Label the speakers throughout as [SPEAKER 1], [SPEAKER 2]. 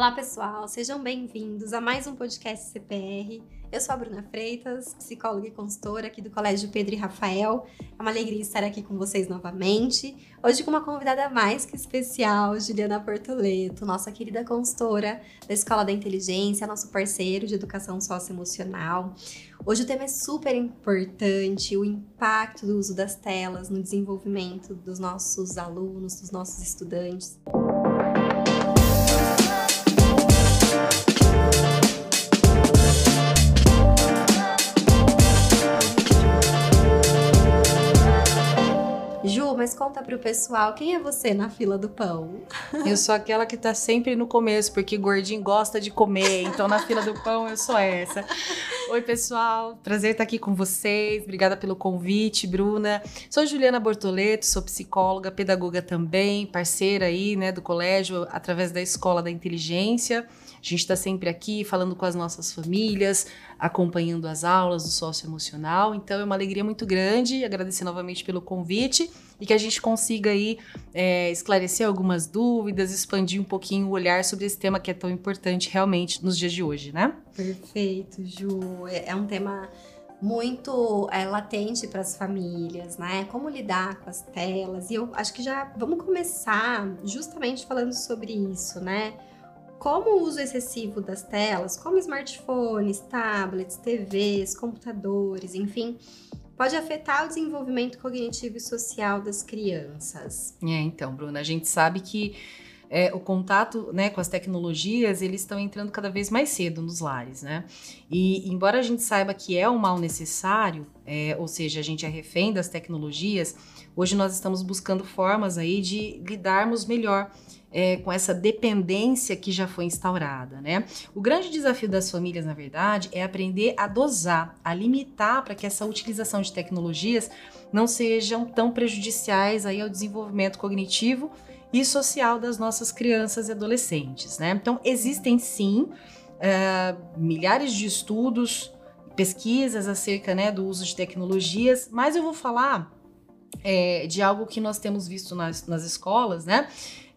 [SPEAKER 1] Olá, pessoal, sejam bem-vindos a mais um podcast CPR. Eu sou a Bruna Freitas, psicóloga e consultora aqui do Colégio Pedro e Rafael. É uma alegria estar aqui com vocês novamente. Hoje com uma convidada mais que especial, Juliana Portoleto, nossa querida consultora da Escola da Inteligência, nosso parceiro de educação socioemocional. Hoje o tema é super importante, o impacto do uso das telas no desenvolvimento dos nossos alunos, dos nossos estudantes. Ju, mas conta pro pessoal, quem é você na fila do pão?
[SPEAKER 2] Eu sou aquela que tá sempre no começo, porque gordinho gosta de comer, então na fila do pão eu sou essa. Oi, pessoal, prazer estar aqui com vocês. Obrigada pelo convite, Bruna. Sou Juliana Bortoleto, sou psicóloga, pedagoga também, parceira aí, né, do colégio através da Escola da Inteligência. A gente está sempre aqui falando com as nossas famílias, acompanhando as aulas do socioemocional. Então é uma alegria muito grande. Agradecer novamente pelo convite e que a gente consiga aí é, esclarecer algumas dúvidas, expandir um pouquinho o olhar sobre esse tema que é tão importante realmente nos dias de hoje, né?
[SPEAKER 1] Perfeito, Ju. É, é um tema muito é, latente para as famílias, né? Como lidar com as telas. E eu acho que já vamos começar justamente falando sobre isso, né? como o uso excessivo das telas, como smartphones, tablets, TVs, computadores, enfim, pode afetar o desenvolvimento cognitivo e social das crianças.
[SPEAKER 2] É, então, Bruna, a gente sabe que é, o contato né, com as tecnologias, eles estão entrando cada vez mais cedo nos lares, né? E embora a gente saiba que é um mal necessário, é, ou seja, a gente é refém das tecnologias, hoje nós estamos buscando formas aí de lidarmos melhor é, com essa dependência que já foi instaurada, né? O grande desafio das famílias, na verdade, é aprender a dosar, a limitar para que essa utilização de tecnologias não sejam tão prejudiciais aí ao desenvolvimento cognitivo e social das nossas crianças e adolescentes, né? Então, existem sim é, milhares de estudos, pesquisas acerca né, do uso de tecnologias, mas eu vou falar é, de algo que nós temos visto nas, nas escolas, né?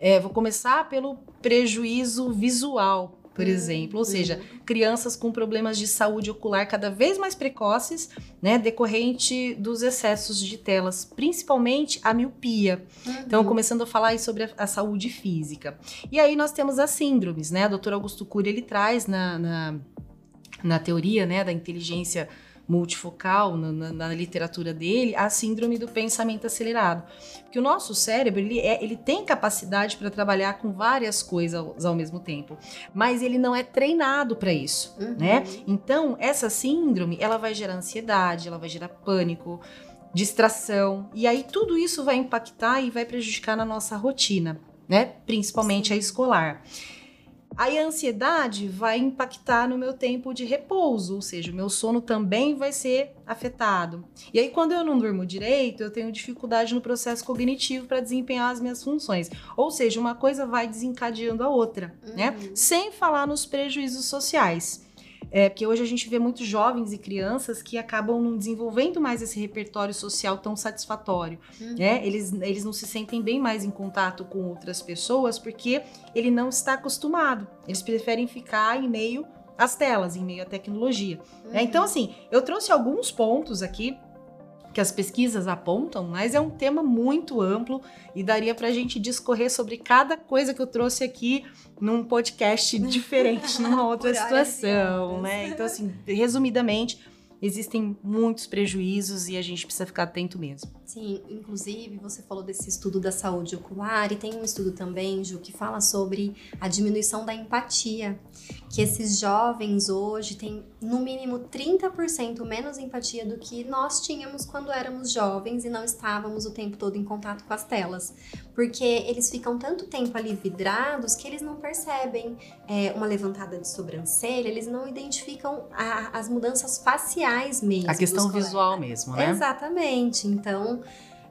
[SPEAKER 2] É, vou começar pelo prejuízo visual, por exemplo, ou seja, crianças com problemas de saúde ocular cada vez mais precoces, né, decorrente dos excessos de telas, principalmente a miopia. Uhum. Então, começando a falar sobre a, a, saúde física. E aí nós temos as síndromes, né? O Dr. Augusto Cury ele traz na, na, na teoria, né, da inteligência multifocal na, na, na, literatura dele a síndrome do pensamento acelerado. Porque o nosso cérebro ele, é, ele tem capacidade para trabalhar com várias coisas ao, mesmo tempo, mas ele não é treinado para isso, uhum. né? Então essa síndrome ela vai gerar ansiedade, ela vai gerar pânico, distração e aí tudo isso vai impactar e vai prejudicar na nossa rotina, né? Principalmente a escolar. Aí a ansiedade vai impactar no meu tempo de repouso, ou seja, o meu sono também vai ser afetado. E aí, quando eu não durmo direito, eu tenho dificuldade no processo cognitivo para desempenhar as minhas funções. Ou seja, uma coisa vai desencadeando a outra, né? uhum. né? Sem falar nos prejuízos sociais. É, porque hoje a gente vê muitos jovens e crianças que acabam não desenvolvendo mais esse repertório social tão satisfatório. Uhum. Né? Eles, eles não se sentem bem mais em contato com outras pessoas porque ele não está acostumado. Eles preferem ficar em meio às telas, em meio à tecnologia. Né? Uhum. Né? Então, assim, eu trouxe alguns pontos aqui que as pesquisas apontam, mas é um tema muito amplo e daria para a gente discorrer sobre cada coisa que eu trouxe aqui num podcast diferente, numa outra situação, né? Então, assim, resumidamente, existem muitos prejuízos e a gente precisa ficar atento mesmo.
[SPEAKER 1] Sim, inclusive você falou desse estudo da saúde ocular e tem um estudo também, Ju, que fala sobre a diminuição da empatia, que esses jovens hoje têm no mínimo 30% menos empatia do que nós tínhamos quando éramos jovens e não estávamos o tempo todo em contato com as telas. Porque eles ficam tanto tempo ali vidrados que eles não percebem é, uma levantada de sobrancelha, eles não identificam a, as mudanças faciais mesmo.
[SPEAKER 2] A questão visual mesmo, né?
[SPEAKER 1] Exatamente. Então,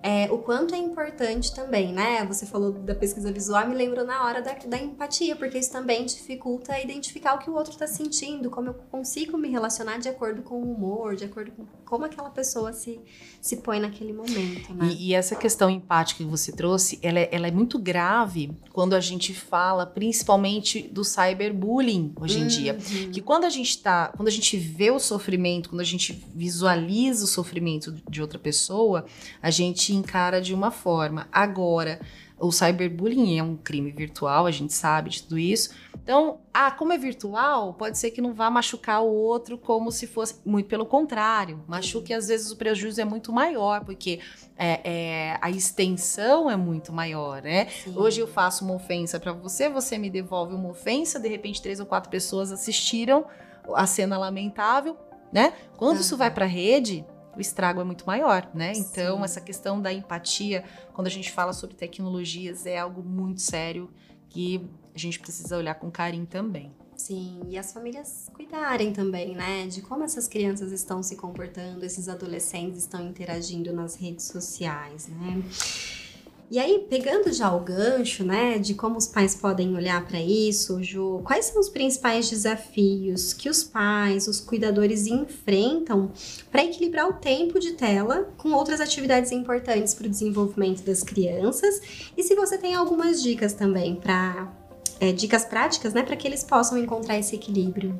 [SPEAKER 1] é, o quanto é importante também, né? Você falou da pesquisa visual, me lembrou na hora da, da empatia, porque isso também dificulta identificar o que o outro está sentindo, como eu consigo me relacionar de acordo com o humor, de acordo com como aquela pessoa se, se põe naquele momento, né?
[SPEAKER 2] E, e essa questão empática que você trouxe, ela é, ela é, muito grave quando a gente fala, principalmente do cyberbullying hoje em uhum. dia. Que quando a gente tá, quando a gente vê o sofrimento, quando a gente visualiza o sofrimento de outra pessoa, a gente encara de uma forma. Agora, o cyberbullying é um crime virtual, a gente sabe de tudo isso. Então, ah, como é virtual, pode ser que não vá machucar o outro como se fosse. Muito pelo contrário, machuque às vezes o prejuízo é muito maior, porque é, é, a extensão é muito maior, né? Sim. Hoje eu faço uma ofensa para você, você me devolve uma ofensa, de repente três ou quatro pessoas assistiram a cena lamentável, né? Quando uhum. isso vai para a rede, o estrago é muito maior, né? Então, Sim. essa questão da empatia, quando a gente fala sobre tecnologias, é algo muito sério que a gente precisa olhar com carinho também.
[SPEAKER 1] Sim, e as famílias cuidarem também, né? De como essas crianças estão se comportando, esses adolescentes estão interagindo nas redes sociais, né? E aí, pegando já o gancho, né, de como os pais podem olhar para isso, Ju, quais são os principais desafios que os pais, os cuidadores enfrentam para equilibrar o tempo de tela com outras atividades importantes para o desenvolvimento das crianças? E se você tem algumas dicas também para é, dicas práticas, né, para que eles possam encontrar esse equilíbrio.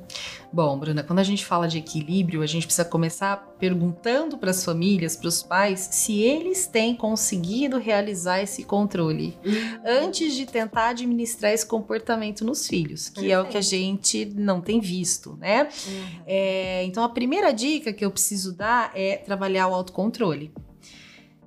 [SPEAKER 2] Bom, Bruna, quando a gente fala de equilíbrio, a gente precisa começar perguntando para as famílias, para os pais, se eles têm conseguido realizar esse controle uhum. antes de tentar administrar esse comportamento nos filhos, que Perfeito. é o que a gente não tem visto, né? Uhum. É, então, a primeira dica que eu preciso dar é trabalhar o autocontrole.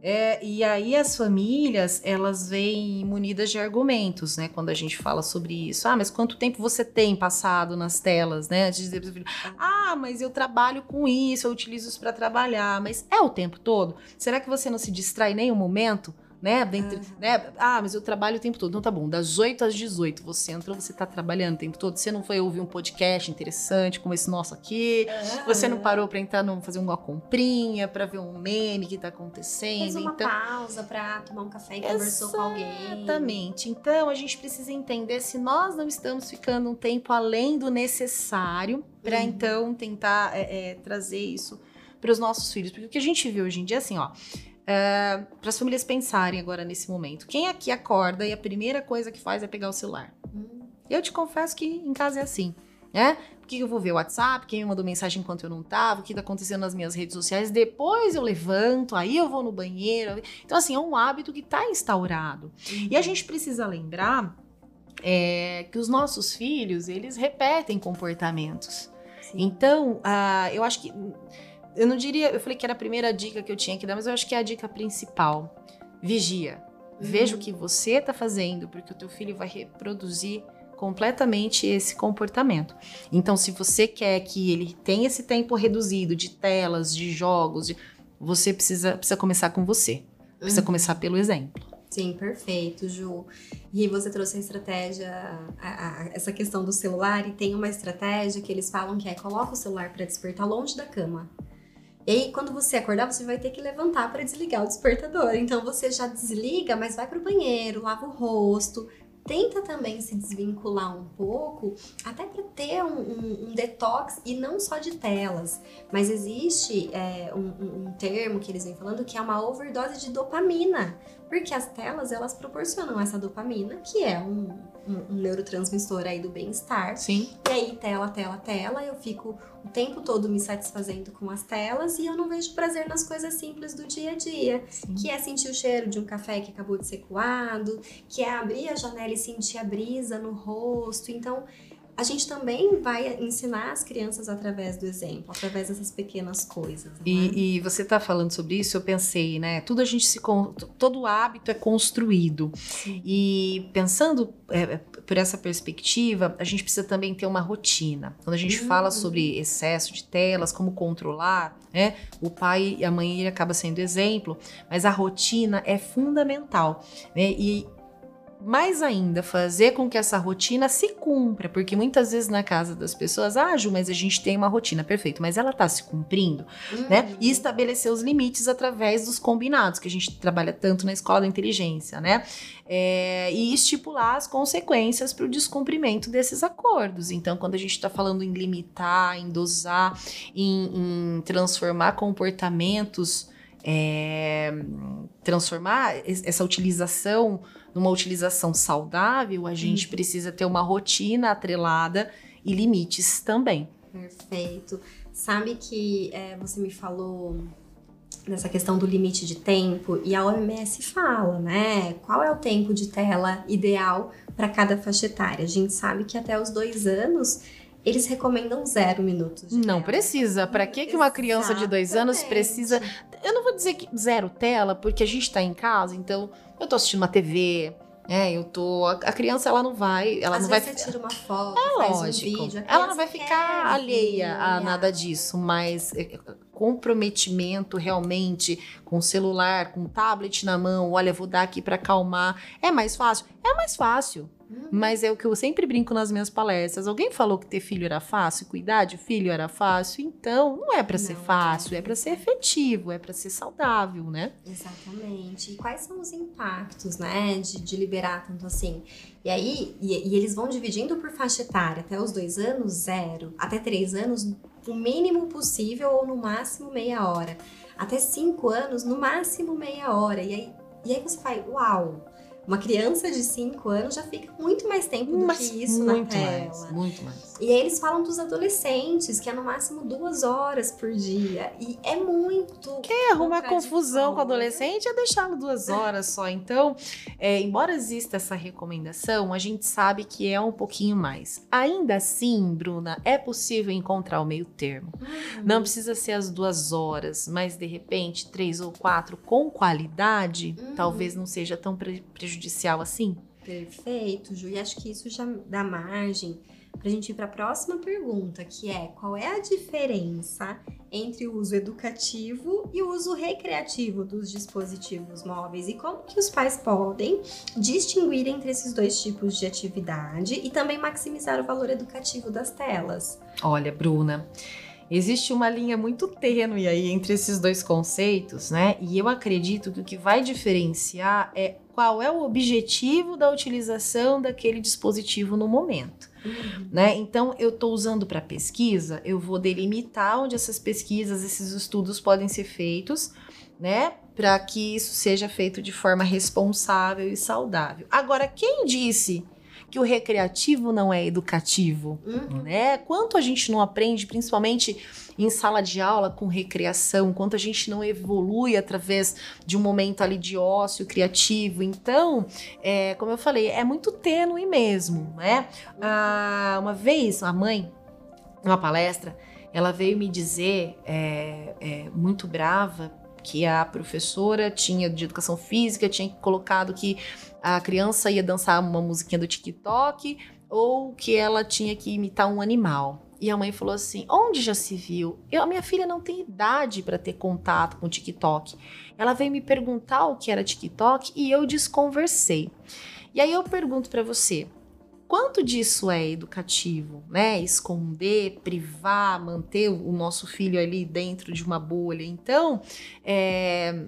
[SPEAKER 2] É, e aí as famílias, elas vêm munidas de argumentos, né? Quando a gente fala sobre isso. Ah, mas quanto tempo você tem passado nas telas, né? Antes de dizer pro filho, ah, mas eu trabalho com isso, eu utilizo isso para trabalhar. Mas é o tempo todo? Será que você não se distrai em nenhum momento? Né? Dentro, uhum. né? Ah, mas eu trabalho o tempo todo. Então tá bom, das 8 às 18 você entrou, você tá trabalhando o tempo todo. Você não foi ouvir um podcast interessante como esse nosso aqui. Você não parou para entrar no fazer uma comprinha, para ver um meme que tá acontecendo. Fez
[SPEAKER 1] uma então... pausa para tomar um café e conversou com alguém.
[SPEAKER 2] Exatamente. Então a gente precisa entender se nós não estamos ficando um tempo além do necessário para uhum. então tentar é, é, trazer isso para os nossos filhos. Porque o que a gente vê hoje em dia é assim, ó uh, para as famílias pensarem agora nesse momento. Quem aqui acorda e a primeira coisa que faz é pegar o celular? Hum. Eu te confesso que em casa é assim, né? Porque eu vou ver o WhatsApp, quem me mandou mensagem enquanto eu não tava, o que tá acontecendo nas minhas redes sociais, depois eu levanto, aí eu vou no banheiro. Então, assim, é um hábito que tá instaurado. Uhum. E a gente precisa lembrar é, que os nossos filhos, eles repetem comportamentos. Sim. Então, uh, eu acho que eu não diria, eu falei que era a primeira dica que eu tinha que dar, mas eu acho que é a dica principal. Vigia. Uhum. Veja o que você está fazendo, porque o teu filho vai reproduzir completamente esse comportamento. Então, se você quer que ele tenha esse tempo reduzido de telas, de jogos, de, você precisa, precisa começar com você. Precisa uhum. começar pelo exemplo.
[SPEAKER 1] Sim, perfeito, Ju. E você trouxe a estratégia, a, a, essa questão do celular, e tem uma estratégia que eles falam que é coloca o celular para despertar longe da cama. E aí, quando você acordar, você vai ter que levantar para desligar o despertador. Então, você já desliga, mas vai para o banheiro, lava o rosto, tenta também se desvincular um pouco, até para ter um, um, um, detox e não só de telas, mas existe é, um, um, termo que eles vêm falando que é uma overdose de dopamina, porque as telas elas proporcionam essa dopamina, que é um, um neurotransmissor aí do bem-estar.
[SPEAKER 2] Sim.
[SPEAKER 1] E aí, tela, tela, tela, eu fico o tempo todo me satisfazendo com as telas e eu não vejo prazer nas coisas simples do dia a dia, Sim. que é sentir o cheiro de um café que acabou de ser coado, que é abrir a janela e sentir a brisa no rosto. Então, a gente também vai ensinar as crianças através do exemplo, através dessas pequenas coisas.
[SPEAKER 2] E, é? e, você está falando sobre isso, eu pensei, né? Tudo a gente se todo hábito é construído. Sim. E pensando é, é, por essa perspectiva, a gente precisa também ter uma rotina. Quando a gente uhum. fala sobre excesso de telas, como controlar, né? O pai e a mãe ele acaba sendo exemplo, mas a rotina é fundamental, né? E mais ainda, fazer com que essa rotina se cumpra, porque muitas vezes na casa das pessoas, ah, Ju, mas a gente tem uma rotina, perfeito, mas ela tá se cumprindo,
[SPEAKER 1] Uhum.
[SPEAKER 2] né? E estabelecer os limites através dos combinados, que a gente trabalha tanto na escola da inteligência, né? É, e estipular as consequências para o descumprimento desses acordos. Então, quando a gente está falando em limitar, em dosar, em, em transformar comportamentos, é, transformar es- essa utilização numa utilização saudável, a gente precisa ter uma rotina atrelada e limites também.
[SPEAKER 1] Perfeito. Sabe que é, você me falou nessa questão do limite de tempo e a OMS fala, né? Qual é o tempo de tela ideal para cada faixa etária? A gente sabe que até os dois anos eles recomendam zero minutos.
[SPEAKER 2] Não
[SPEAKER 1] tela.
[SPEAKER 2] precisa. Para que, que uma criança de dois anos precisa. Eu não vou dizer que zero tela, porque a gente tá em casa, então eu tô assistindo uma TV. É, eu tô. A criança, ela não vai. Ela
[SPEAKER 1] Às
[SPEAKER 2] não vai.
[SPEAKER 1] você tira uma foto,
[SPEAKER 2] É
[SPEAKER 1] faz
[SPEAKER 2] lógico.
[SPEAKER 1] um vídeo. a
[SPEAKER 2] ela não vai ficar alheia a nada disso, mas é, comprometimento realmente com celular, com tablet na mão, olha, vou dar aqui para acalmar. É mais fácil? É mais fácil.
[SPEAKER 1] Hum.
[SPEAKER 2] Mas é o que eu sempre brinco nas minhas palestras. Alguém falou que ter filho era fácil, cuidar de filho era fácil? Então, não é para ser
[SPEAKER 1] Não é.
[SPEAKER 2] fácil, é para ser efetivo, é para ser saudável, né?
[SPEAKER 1] Exatamente. E quais são os impactos, né, de, de liberar tanto assim? E aí, e, e eles vão dividindo por faixa etária, até os dois anos, zero. Até três anos, o mínimo possível ou no máximo meia hora. Até cinco anos, no máximo meia hora. E aí, e aí você faz, uau! Uma criança de cinco anos já fica muito mais tempo do
[SPEAKER 2] Mas
[SPEAKER 1] que isso na tela.
[SPEAKER 2] mais, muito mais.
[SPEAKER 1] E aí eles falam dos adolescentes, que é no máximo duas horas por dia. E é muito.
[SPEAKER 2] Arrumar
[SPEAKER 1] contraditório.
[SPEAKER 2] confusão com o adolescente é deixá-lo duas horas só. Então, é, embora exista essa recomendação, a gente sabe que é um pouquinho mais. Ainda assim, Bruna, é possível encontrar o meio termo. Não precisa ser as duas horas, mas de repente, três ou quatro com qualidade,
[SPEAKER 1] Uhum.
[SPEAKER 2] talvez não seja tão pre- prejudicial assim.
[SPEAKER 1] Perfeito, Ju. E acho que isso já dá margem pra gente ir para a próxima pergunta, que é qual é a diferença entre o uso educativo e o uso recreativo dos dispositivos móveis e como que os pais podem distinguir entre esses dois tipos de atividade e também maximizar o valor educativo das telas.
[SPEAKER 2] Olha, Bruna, existe uma linha muito tênue aí entre esses dois conceitos, né? E eu acredito que o que vai diferenciar é qual é o objetivo da utilização daquele dispositivo no momento, né? Então, eu estou usando para pesquisa, eu vou delimitar onde essas pesquisas, esses estudos podem ser feitos, né? Para que isso seja feito de forma responsável e saudável. Agora, quem disse que o recreativo não é educativo?
[SPEAKER 1] Uhum.
[SPEAKER 2] né? Quanto a gente não aprende, principalmente em sala de aula com recreação, quanto a gente não evolui através de um momento ali de ócio criativo. Então, é, como eu falei, é muito tênue mesmo, né? Ah, uma vez, a mãe, numa palestra, ela veio me dizer, é, é, muito brava, que a professora tinha de educação física tinha colocado que a criança ia dançar uma musiquinha do TikTok ou que ela tinha que imitar um animal. E a mãe falou assim: onde já se viu? Eu, a minha filha não tem idade para ter contato com o TikTok. Ela veio me perguntar o que era TikTok e eu desconversei. E aí eu pergunto para você: quanto disso é educativo, né? Esconder, privar, manter o nosso filho ali dentro de uma bolha. Então, é,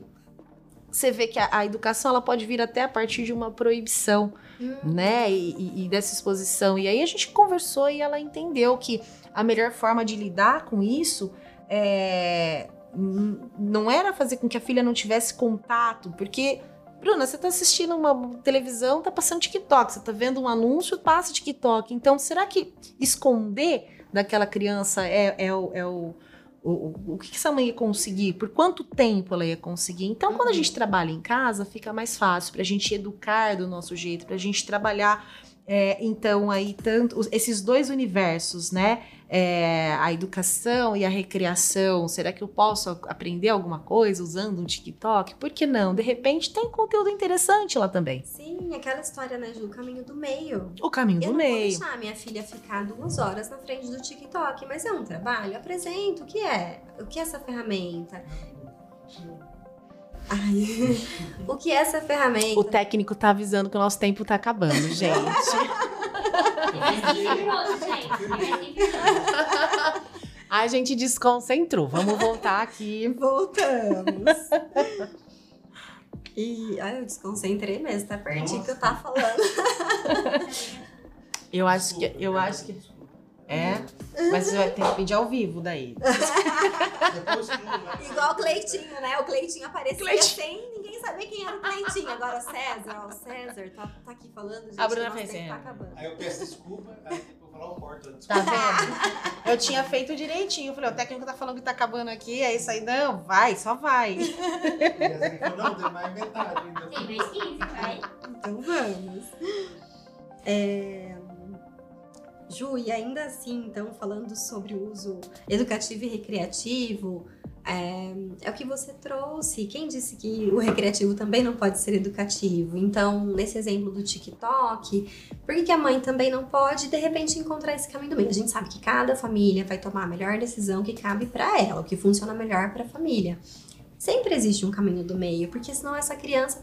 [SPEAKER 2] você vê que a, a educação ela pode vir até a partir de uma proibição
[SPEAKER 1] Uhum.
[SPEAKER 2] né? E, e- e dessa exposição. E aí a gente conversou e ela entendeu que a melhor forma de lidar com isso é, não era fazer com que a filha não tivesse contato, porque. Bruna, você tá assistindo uma televisão, tá passando TikTok, você tá vendo um anúncio, passa TikTok. Então, será que esconder daquela criança é, é o, é o, o, o, que essa mãe ia conseguir? Por quanto tempo ela ia conseguir? Então, quando a
[SPEAKER 1] Uhum.
[SPEAKER 2] gente trabalha em casa, fica mais fácil pra gente educar do nosso jeito, pra gente trabalhar, é, então, aí, tanto esses dois universos, né? É, a educação e a recreação. Será que eu posso aprender alguma coisa usando um TikTok? Por que não? De repente, tem conteúdo interessante lá também.
[SPEAKER 1] Sim, aquela história, né, Ju? O caminho do meio.
[SPEAKER 2] O caminho
[SPEAKER 1] Eu
[SPEAKER 2] do
[SPEAKER 1] não vou
[SPEAKER 2] meio.
[SPEAKER 1] deixar minha filha ficar duas horas na frente do TikTok, mas é um trabalho. Apresento o que é, o que é essa ferramenta. Ai, o que é essa ferramenta?
[SPEAKER 3] O técnico tá avisando que o nosso tempo tá acabando, gente. A gente desconcentrou. Vamos voltar aqui.
[SPEAKER 1] Voltamos. E ai, eu desconcentrei mesmo, tá pertinho que eu tava falando.
[SPEAKER 3] Eu acho que. Eu acho que. É, mas você vai ter que pedir ao vivo daí.
[SPEAKER 1] Igual o Cleitinho, né? O Cleitinho aparecia Cleitinho. sem ninguém saber quem era o Cleitinho. Agora o César, ó, o César tá, tá aqui falando, gente.
[SPEAKER 3] A Bruna fez tá
[SPEAKER 4] acabando. Aí eu peço desculpa, aí vou falar o corto.
[SPEAKER 3] Tá vendo? Eu tinha feito direitinho. Eu falei, o técnico tá falando que tá acabando aqui, é isso aí. Não, vai, só vai.
[SPEAKER 4] E falou, não, tem mais metade ainda.
[SPEAKER 1] Tem mais 15, vai. Então vamos. É... Ju, e ainda assim, então, falando sobre o uso educativo e recreativo, é, é, o que você trouxe. Quem disse que o recreativo também não pode ser educativo? Então, nesse exemplo do TikTok, por que, que a mãe também não pode, de repente, encontrar esse caminho do meio? A gente sabe que cada família vai tomar a melhor decisão que cabe para ela, o que funciona melhor para a família. Sempre existe um caminho do meio, porque senão essa criança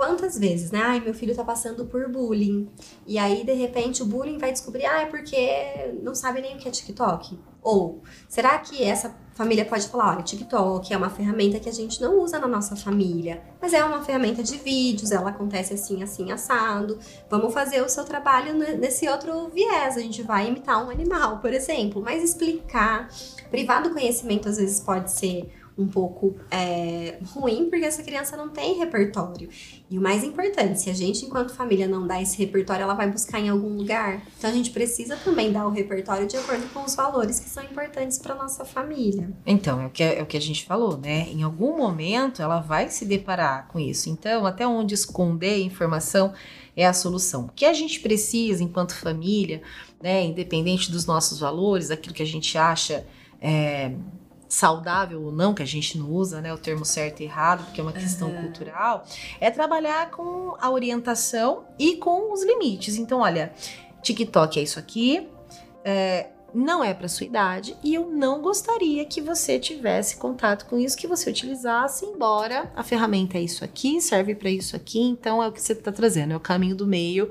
[SPEAKER 1] Quantas vezes, né? Ai, meu filho tá passando por bullying. E aí, de repente, o bullying vai descobrir, ah, é porque não sabe nem o que é TikTok. Ou, será que essa família pode falar, olha, TikTok é uma ferramenta que a gente não usa na nossa família, mas é uma ferramenta de vídeos, ela acontece assim, assim, assado. Vamos fazer o seu trabalho nesse outro viés. A gente vai imitar um animal, por exemplo. Mas explicar, privar do conhecimento às vezes pode ser um pouco é, ruim, porque essa criança não tem repertório. E o mais importante, se a gente, enquanto família, não dá esse repertório, ela vai buscar em algum lugar. Então a gente precisa também dar o repertório de acordo com os valores que são importantes para nossa família.
[SPEAKER 2] Então, é o, que, é o que a gente falou, né? Em algum momento ela vai se deparar com isso. Então, até onde esconder informação é a solução. O que a gente precisa, enquanto família, né, independente dos nossos valores, aquilo que a gente acha. É, saudável ou não, que a gente não usa né, o termo certo e errado, porque é uma questão uhum. cultural, é trabalhar com a orientação e com os limites. Então, olha, TikTok é isso aqui, é, não é para sua idade e eu não gostaria que você tivesse contato com isso, que você utilizasse, embora a ferramenta é isso aqui, serve para isso aqui, então é o que você está trazendo, é o caminho do meio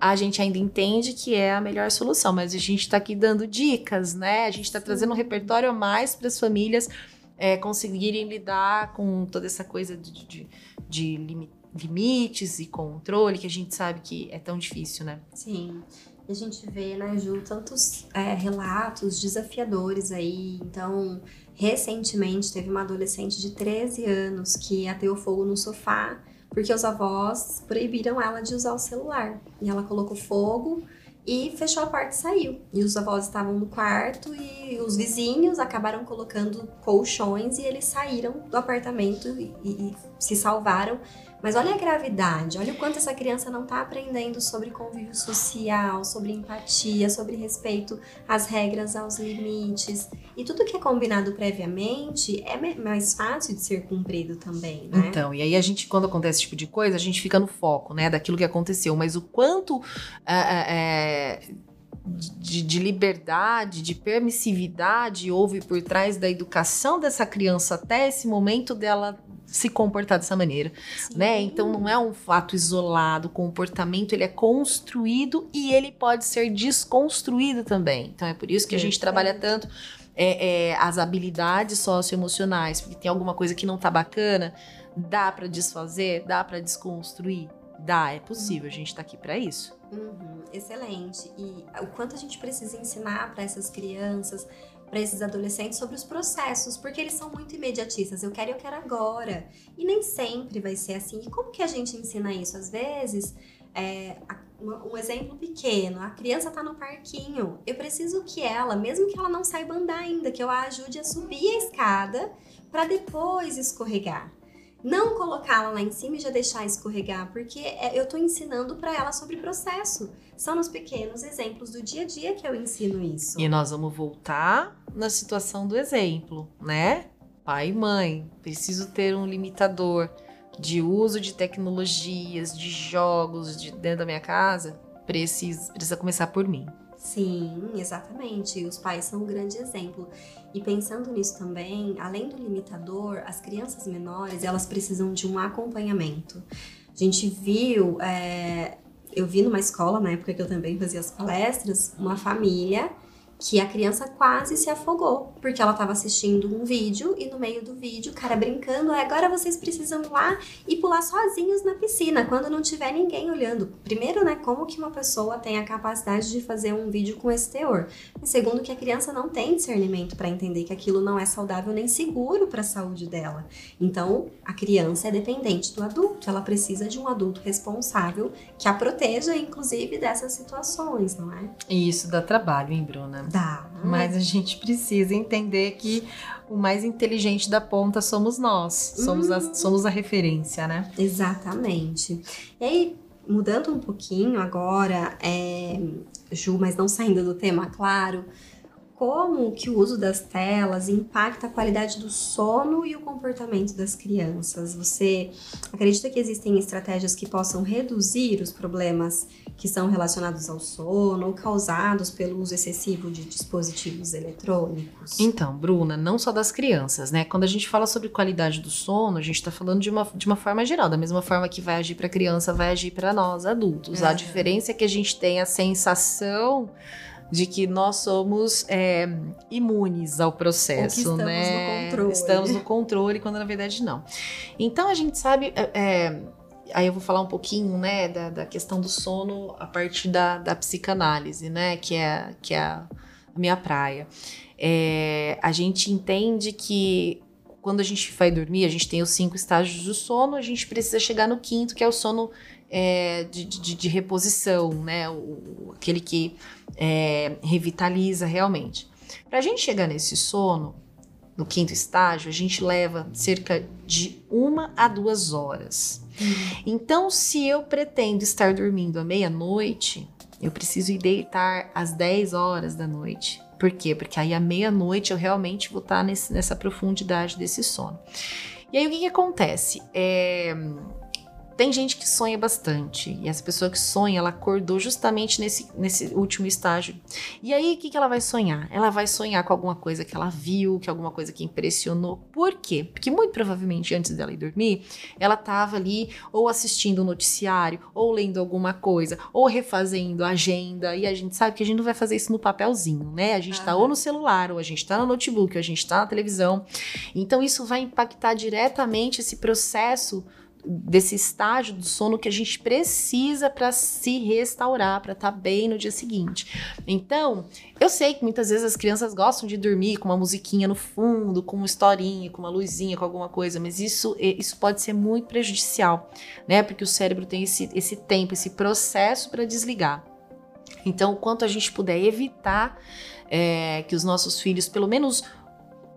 [SPEAKER 2] a gente ainda entende que é a melhor solução, mas a gente está aqui dando dicas, né? A gente está trazendo um repertório a mais para as famílias é, conseguirem lidar com toda essa coisa de, de, de limites e controle que a gente sabe que é tão difícil, né?
[SPEAKER 1] Sim. E a gente vê, né, Ju, tantos é, relatos desafiadores aí. Então, recentemente teve uma adolescente de 13 anos que ateu fogo no sofá porque os avós proibiram ela de usar o celular. E ela colocou fogo e fechou a porta e saiu. E os avós estavam no quarto e os vizinhos acabaram colocando colchões e eles saíram do apartamento e, e, se salvaram mas olha a gravidade, olha o quanto essa criança não está aprendendo sobre convívio social, sobre empatia, sobre respeito às regras, aos limites. E tudo que é combinado previamente é mais fácil de ser cumprido também, né?
[SPEAKER 2] Então, e aí a gente, quando acontece esse tipo de coisa, a gente fica no foco, né, daquilo que aconteceu. Mas o quanto é, é, de, de, liberdade, de permissividade houve por trás da educação dessa criança até esse momento dela se comportar dessa maneira, Sim. né? Então não é um fato isolado, o comportamento ele é construído e ele pode ser desconstruído também. Então é por isso que a gente trabalha tanto é, é, as habilidades socioemocionais, porque tem alguma coisa que não tá bacana, dá para desfazer, dá para desconstruir, dá, é possível. A gente tá aqui para isso.
[SPEAKER 1] Uhum, excelente. E o quanto a gente precisa ensinar para essas crianças para esses adolescentes sobre os processos, porque eles são muito imediatistas. Eu quero, eu quero agora. E nem sempre vai ser assim. E como que a gente ensina isso? Às vezes, é, um exemplo pequeno, a criança está no parquinho. Eu preciso que ela, mesmo que ela não saiba andar ainda, que eu a ajude a subir a escada para depois escorregar não colocá-la lá em cima e já deixar escorregar, porque é, eu estou ensinando para ela sobre processo. São nos pequenos exemplos do dia a dia que eu ensino isso.
[SPEAKER 2] E nós vamos voltar na situação do exemplo, né? Pai e mãe, preciso ter um limitador de uso de tecnologias, de jogos de dentro da minha casa. Precisa, precisa começar por mim.
[SPEAKER 1] Sim, exatamente. Os pais são um grande exemplo. E pensando nisso também, além do limitador, as crianças menores elas precisam de um acompanhamento. A gente viu, é, eu vi numa escola na época que eu também fazia as palestras, uma família que a criança quase se afogou, porque ela estava assistindo um vídeo e no meio do vídeo o cara brincando, "É, agora vocês precisam ir lá e pular sozinhos na piscina, quando não tiver ninguém olhando. Primeiro, né, como que uma pessoa tem a capacidade de fazer um vídeo com esse teor? E segundo, que a criança não tem discernimento para entender que aquilo não é saudável nem seguro para a saúde dela. Então, a criança é dependente do adulto, ela precisa de um adulto responsável que a proteja, inclusive, dessas situações, não é?
[SPEAKER 2] E isso dá trabalho, hein, Bruna?
[SPEAKER 1] Dá.
[SPEAKER 2] Mas a gente precisa entender que o mais inteligente da ponta somos nós. Somos, a, somos a referência, né?
[SPEAKER 1] Exatamente. E aí, mudando um pouquinho agora, é, Ju, mas não saindo do tema, claro, como que o uso das telas impacta a qualidade do sono e o comportamento das crianças? Você acredita que existem estratégias que possam reduzir os problemas que são relacionados ao sono ou causados pelo uso excessivo de dispositivos eletrônicos?
[SPEAKER 2] Então, Bruna, não só das crianças, né? Quando a gente fala sobre qualidade do sono, a gente tá falando de uma, de uma forma geral, da mesma forma que vai agir para criança, vai agir para nós, adultos. A
[SPEAKER 1] Uhum.
[SPEAKER 2] diferença é que a gente tem a sensação de que nós somos é, imunes ao processo,
[SPEAKER 1] estamos
[SPEAKER 2] né?
[SPEAKER 1] no controle.
[SPEAKER 2] Estamos no controle, quando na verdade não. Então a gente sabe. é, é, aí eu vou falar um pouquinho, né, da, da questão do sono a partir da, da psicanálise, né? Que é, que é a minha praia. É, a gente entende que quando a gente vai dormir, a gente tem os cinco estágios do sono, a gente precisa chegar no quinto, que é o sono é, de, de- de reposição, né? O, aquele que é, revitaliza realmente. Para a gente chegar nesse sono, no quinto estágio, a gente leva cerca de uma a duas horas. Então, se eu pretendo estar dormindo à meia-noite, eu preciso ir deitar às 10 horas da noite. Por quê? Porque aí à meia-noite eu realmente vou estar nesse- nessa profundidade desse sono. E aí o que, que acontece? É, Tem gente que sonha bastante. E essa pessoa que sonha, ela acordou justamente nesse, nesse último estágio. E aí, o que, que ela vai sonhar? Ela vai sonhar com alguma coisa que ela viu, que alguma coisa que impressionou. Por quê? Porque muito provavelmente antes dela ir dormir, ela estava ali ou assistindo um noticiário, ou lendo alguma coisa, ou refazendo a agenda. E a gente sabe que a gente não vai fazer isso no papelzinho, né? A gente tá
[SPEAKER 1] Aham.
[SPEAKER 2] ou no celular, ou a gente tá no notebook, ou a gente tá na televisão. Então isso vai impactar diretamente esse processo desse estágio do sono que a gente precisa para se restaurar, para estar bem no dia seguinte. Então, eu sei que muitas vezes as crianças gostam de dormir com uma musiquinha no fundo, com uma historinha, com uma luzinha, com alguma coisa, mas isso, isso pode ser muito prejudicial, né? Porque o cérebro tem esse, esse tempo, esse processo para desligar. Então, quanto a gente puder evitar é, que os nossos filhos, pelo menos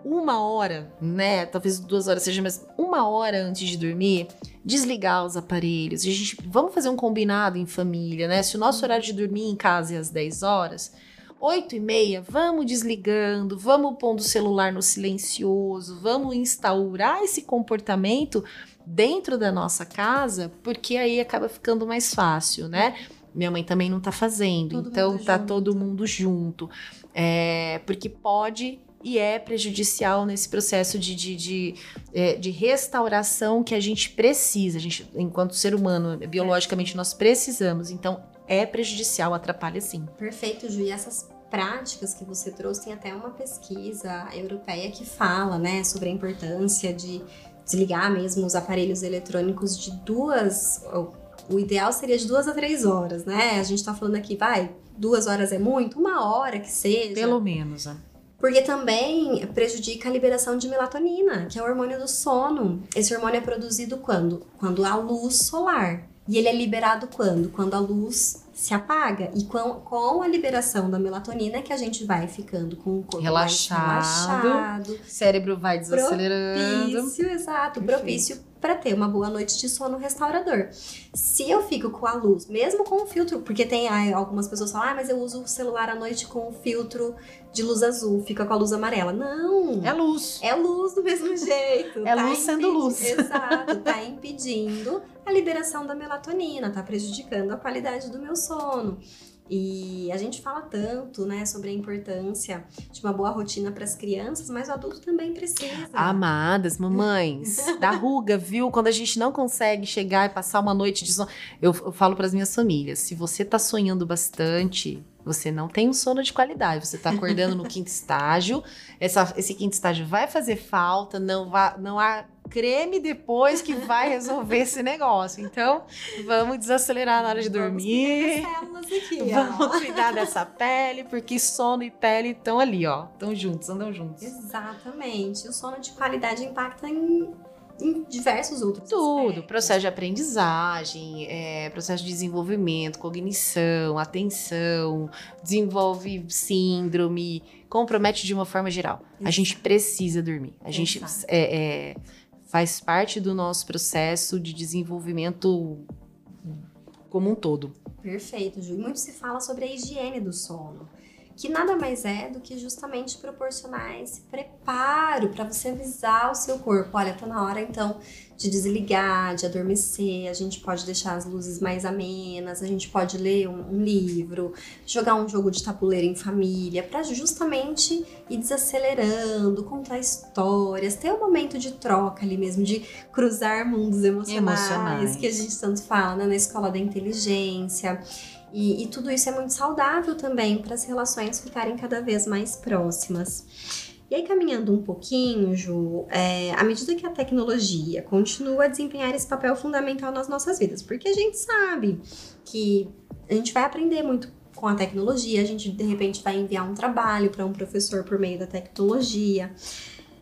[SPEAKER 2] uma hora, né? Talvez duas horas seja, mas uma hora antes de dormir, desligar os aparelhos. A gente, vamos fazer um combinado em família, né? Se o nosso horário de dormir em casa é às 10 horas, 8 e meia, vamos desligando, vamos pondo o celular no silencioso, vamos instaurar esse comportamento dentro da nossa casa, porque aí acaba ficando mais fácil, né? Minha mãe também não tá fazendo,
[SPEAKER 1] Todo
[SPEAKER 2] então tá
[SPEAKER 1] junto.
[SPEAKER 2] todo mundo junto. É, porque pode e é prejudicial nesse processo de, de, de, é, de restauração que a gente precisa. A gente, enquanto ser humano, biologicamente, nós precisamos. Então, é prejudicial, atrapalha sim.
[SPEAKER 1] Perfeito, Ju. E essas práticas que você trouxe, tem até uma pesquisa europeia que fala, né, sobre a importância de desligar mesmo os aparelhos eletrônicos de duas. O ideal seria de duas a três horas, né? A gente tá falando aqui, vai, duas horas é muito, uma hora que seja.
[SPEAKER 2] Pelo menos. né?
[SPEAKER 1] Porque também prejudica a liberação de melatonina, que é o hormônio do sono. Esse hormônio é produzido quando? Quando há luz solar. E ele é liberado quando? Quando a luz se apaga. E com, com a liberação da melatonina que a gente vai ficando com o corpo
[SPEAKER 2] Relaxado.
[SPEAKER 1] relaxado.
[SPEAKER 2] Cérebro vai desacelerando.
[SPEAKER 1] Propício, exato.
[SPEAKER 2] Perfeito.
[SPEAKER 1] Propício para ter uma boa noite de sono restaurador. Se eu fico com a luz, mesmo com o filtro, porque tem ai, algumas pessoas que falam, ah, mas eu uso o celular à noite com o filtro de luz azul, fica com a luz amarela. Não!
[SPEAKER 2] É luz.
[SPEAKER 1] É luz do mesmo jeito.
[SPEAKER 2] É luz sendo luz.
[SPEAKER 1] Exato, tá impedindo a liberação da melatonina, tá prejudicando a qualidade do meu sono. E a gente fala tanto, né, sobre a importância de uma boa rotina para as crianças, mas o adulto também precisa.
[SPEAKER 3] Amadas, mamães, da ruga, viu? Quando a gente não consegue chegar e passar uma noite de sono. Eu, eu falo para as minhas famílias: se você tá sonhando bastante, você não tem um sono de qualidade. Você tá acordando no quinto estágio. Essa, esse quinto estágio vai fazer falta, não, vai, não há creme depois que vai resolver esse negócio. Então, vamos desacelerar na hora de dormir.
[SPEAKER 1] Aqui,
[SPEAKER 3] vamos cuidar dessa pele, porque sono e pele estão ali, ó. Estão juntos, andam juntos.
[SPEAKER 1] Exatamente. O sono de qualidade impacta em em diversos outros
[SPEAKER 3] Tudo,
[SPEAKER 1] aspectos.
[SPEAKER 3] processo de aprendizagem, é, processo de desenvolvimento, cognição, atenção, desenvolve síndrome, compromete de uma forma geral. A gente precisa dormir. A gente é, é, faz parte do nosso processo de desenvolvimento como um todo.
[SPEAKER 1] Perfeito, Ju. Muito se fala sobre a higiene do sono, que nada mais é do que justamente proporcionar esse preparo para você avisar o seu corpo, olha, tá na hora então de desligar, de adormecer, a gente pode deixar as luzes mais amenas, a gente pode ler um, um livro, jogar um jogo de tabuleiro em família, para justamente ir desacelerando, contar histórias, ter um momento de troca ali mesmo, de cruzar mundos emocionais,
[SPEAKER 3] Emocionais.
[SPEAKER 1] que a gente tanto fala né, na escola da inteligência. E, e tudo isso é muito saudável também para as relações ficarem cada vez mais próximas. E aí, caminhando um pouquinho, Ju, é, à medida que a tecnologia continua a desempenhar esse papel fundamental nas nossas vidas, porque a gente sabe que a gente vai aprender muito com a tecnologia, a gente de repente vai enviar um trabalho para um professor por meio da tecnologia.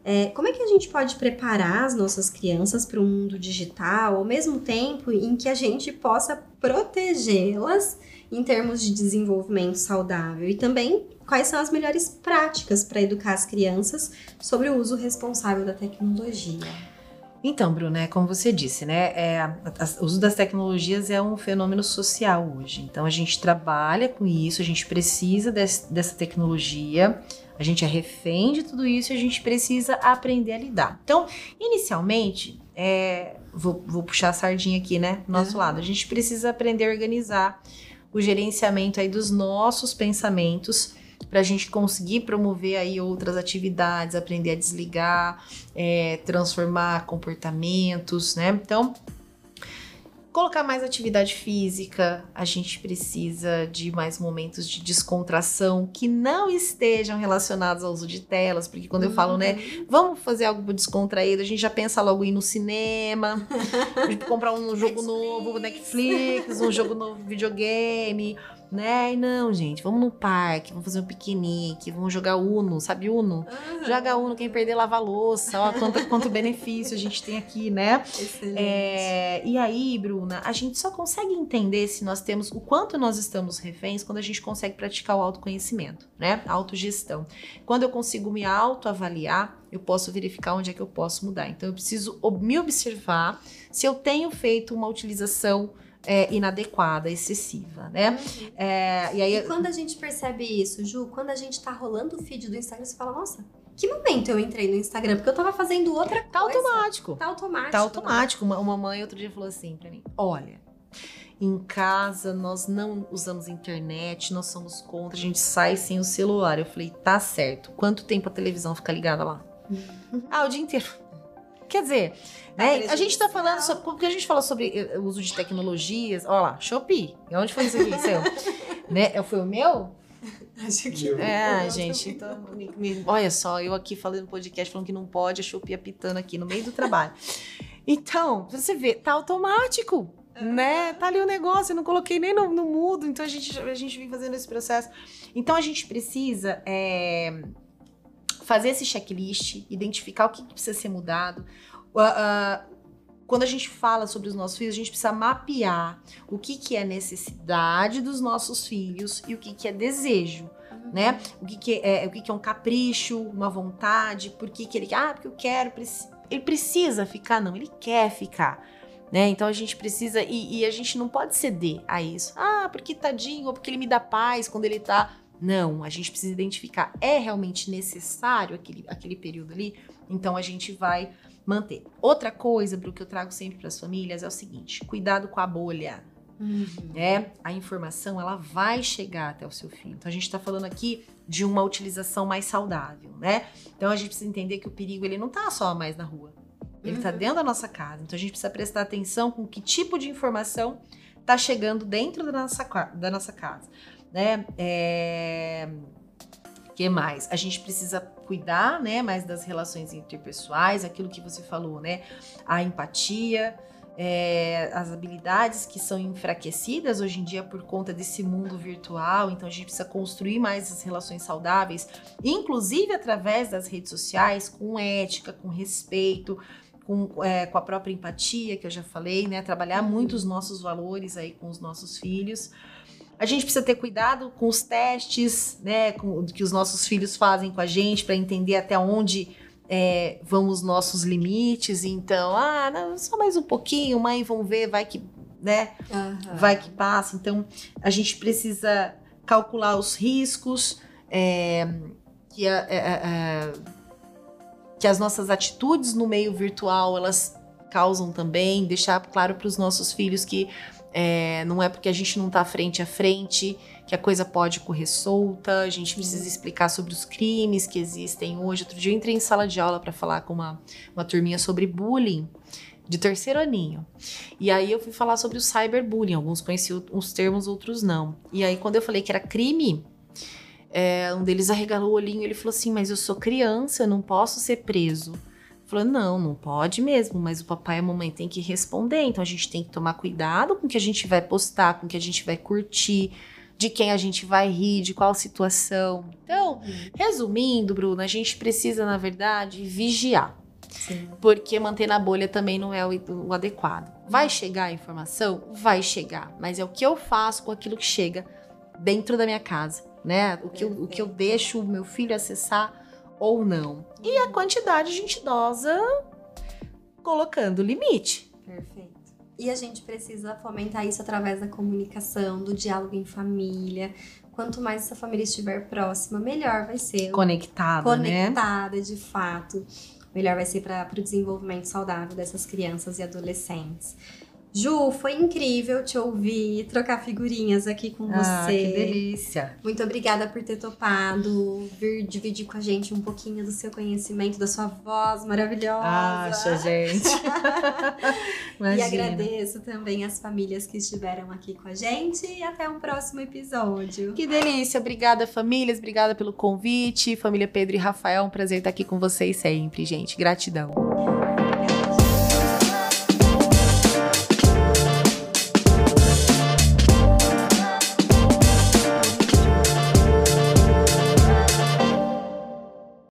[SPEAKER 1] É, como é que a gente pode preparar as nossas crianças para o mundo digital, ao mesmo tempo em que a gente possa protegê-las em termos de desenvolvimento saudável? E também quais são as melhores práticas para educar as crianças sobre o uso responsável da tecnologia?
[SPEAKER 2] Então, Bruna, é como você disse, né? É, a- a- o uso das tecnologias é um fenômeno social hoje. Então, a gente trabalha com isso, a gente precisa des- dessa tecnologia, a gente é refém de tudo isso e a gente precisa aprender a lidar. Então, inicialmente, é, vou, vou puxar a sardinha aqui, né? Do nosso lado. A gente precisa aprender a organizar o gerenciamento aí dos nossos pensamentos para a gente conseguir promover aí outras atividades, aprender a desligar, é, transformar comportamentos, né? Então, colocar mais atividade física, a gente precisa de mais momentos de descontração que não estejam relacionados ao uso de telas, porque quando eu falo, né, vamos fazer algo descontraído, a gente já pensa logo em ir no cinema, comprar um jogo
[SPEAKER 1] Netflix.
[SPEAKER 2] novo, Netflix, um jogo novo, videogame, né? E não, gente, vamos no parque, vamos fazer um piquenique, vamos jogar Uno, sabe Uno? Joga Uno, quem perder lava a louça, ó, quanto, quanto benefício a gente tem aqui, né?
[SPEAKER 1] Excelente.
[SPEAKER 2] É, e aí, Bruna, a gente só consegue entender se nós temos o quanto nós estamos reféns quando a gente consegue praticar o autoconhecimento, né? A autogestão. Quando eu consigo me autoavaliar, eu posso verificar onde é que eu posso mudar. Então, eu preciso me observar se eu tenho feito uma utilização é, inadequada, excessiva, né? É, e aí,
[SPEAKER 1] E quando a gente percebe isso, Ju, quando a gente tá rolando o feed do Instagram, você fala, nossa, que momento eu entrei no Instagram? Porque eu tava fazendo outra
[SPEAKER 2] tá
[SPEAKER 1] coisa.
[SPEAKER 2] automático.
[SPEAKER 1] Tá automático.
[SPEAKER 2] Tá automático. Uma, uma mãe outro dia falou assim pra mim: olha. Em casa nós não usamos internet, nós somos contra, a gente sai sem o celular. Eu falei, tá certo. Quanto tempo a televisão fica ligada lá? ah, o dia inteiro. Quer dizer, né, a gente tá
[SPEAKER 1] judicial.
[SPEAKER 2] falando sobre. Porque a gente falou sobre eh, o uso de tecnologias. Olha lá, Shopee. E Onde foi isso aqui, seu? né? Foi o meu?
[SPEAKER 1] Acho que
[SPEAKER 2] É, gente, então, olha só, eu aqui falando no podcast falando que não pode, a Shopee apitando aqui no meio do trabalho. Então, você vê, tá automático, né? Tá ali o negócio, eu não coloquei nem no, no mudo, então a gente, a gente vem fazendo esse processo. Então a gente precisa é, fazer esse checklist, identificar o que que precisa ser mudado. Ah, ah, quando a gente fala sobre os nossos filhos, a gente precisa mapear o que, que é necessidade dos nossos filhos e o que, que é desejo né? O que, que é, o que, que é um capricho, uma vontade, por que, que ele ah, porque eu quero, ele precisa ficar, não, ele quer ficar. Né? Então a gente precisa, e, e a gente não pode ceder a isso. Ah, porque tadinho, ou porque ele me dá paz quando ele tá. Não, a gente precisa identificar, é realmente necessário aquele, aquele período ali? Então a gente vai manter. Outra coisa, Bru, que eu trago sempre para as famílias é o seguinte: cuidado com a bolha.
[SPEAKER 1] Uhum.
[SPEAKER 2] né? A informação ela vai chegar até o seu filho. Então a gente está falando aqui de uma utilização mais saudável, né? Então a gente precisa entender que o perigo ele não está só mais na rua, ele está
[SPEAKER 1] Uhum.
[SPEAKER 2] dentro da nossa casa. Então a gente precisa prestar atenção com que tipo de informação está chegando dentro da nossa, da nossa casa, né? É... que mais? A gente precisa cuidar, né, mais das relações interpessoais, aquilo que você falou, né? A empatia, é, as habilidades que são enfraquecidas hoje em dia por conta desse mundo virtual. Então a gente precisa construir mais as relações saudáveis, inclusive através das redes sociais, com ética, com respeito. Com, é, com a própria empatia, que eu já falei, né? Trabalhar
[SPEAKER 1] Uhum.
[SPEAKER 2] muito os nossos valores aí com os nossos filhos. A gente precisa ter cuidado com os testes, né? Com, que os nossos filhos fazem com a gente para entender até onde é, vão os nossos limites. Então, ah, não, só mais um pouquinho, mãe, vamos ver, vai que, né?
[SPEAKER 1] Aham.
[SPEAKER 2] Vai que passa. Então, a gente precisa calcular os riscos, é, que, a- é, é, é, que as nossas atitudes no meio virtual elas causam também, deixar claro para os nossos filhos que é, não é porque a gente não está frente a frente que a coisa pode correr solta. A gente precisa explicar sobre os crimes que existem hoje. Outro dia eu entrei em sala de aula para falar com uma, uma turminha sobre bullying de terceiro aninho. E aí eu fui falar sobre o cyberbullying. Alguns conheciam uns termos, outros não. E aí quando eu falei que era crime, é, um deles arregalou o olhinho e ele falou assim: Mas eu sou criança, eu não posso ser preso. Falou, não, não pode mesmo, mas o papai e a mamãe têm que responder. Então a gente tem que tomar cuidado com o que a gente vai postar, com o que a gente vai curtir, de quem a gente vai rir, de qual situação. Então, resumindo, Bruna, a gente precisa, na verdade, vigiar.
[SPEAKER 1] Sim.
[SPEAKER 2] Porque manter na bolha também não é o, o adequado. Vai chegar a informação? Vai chegar. Mas é o que eu faço com aquilo que chega dentro da minha casa, né? O que, eu, o que eu deixo o meu filho acessar ou não. E a quantidade a gente dosa colocando limite.
[SPEAKER 1] Perfeito. E a gente precisa fomentar isso através da comunicação, do diálogo em família. Quanto mais essa família estiver próxima, melhor vai ser.
[SPEAKER 2] Conectada, né?
[SPEAKER 1] conectada de fato, melhor vai ser para o desenvolvimento saudável dessas crianças e adolescentes. Ju, foi incrível te ouvir, trocar figurinhas aqui com
[SPEAKER 5] Ah,
[SPEAKER 1] você.
[SPEAKER 5] que delícia.
[SPEAKER 1] Muito obrigada por ter topado, vir dividir com a gente um pouquinho do seu conhecimento, da sua voz maravilhosa.
[SPEAKER 5] Acha, gente.
[SPEAKER 1] E agradeço também as famílias que estiveram aqui com a gente e até um próximo episódio.
[SPEAKER 2] Que delícia. Obrigada, famílias. Obrigada pelo convite. Família Pedro e Rafael, um prazer estar aqui com vocês sempre, gente. Gratidão.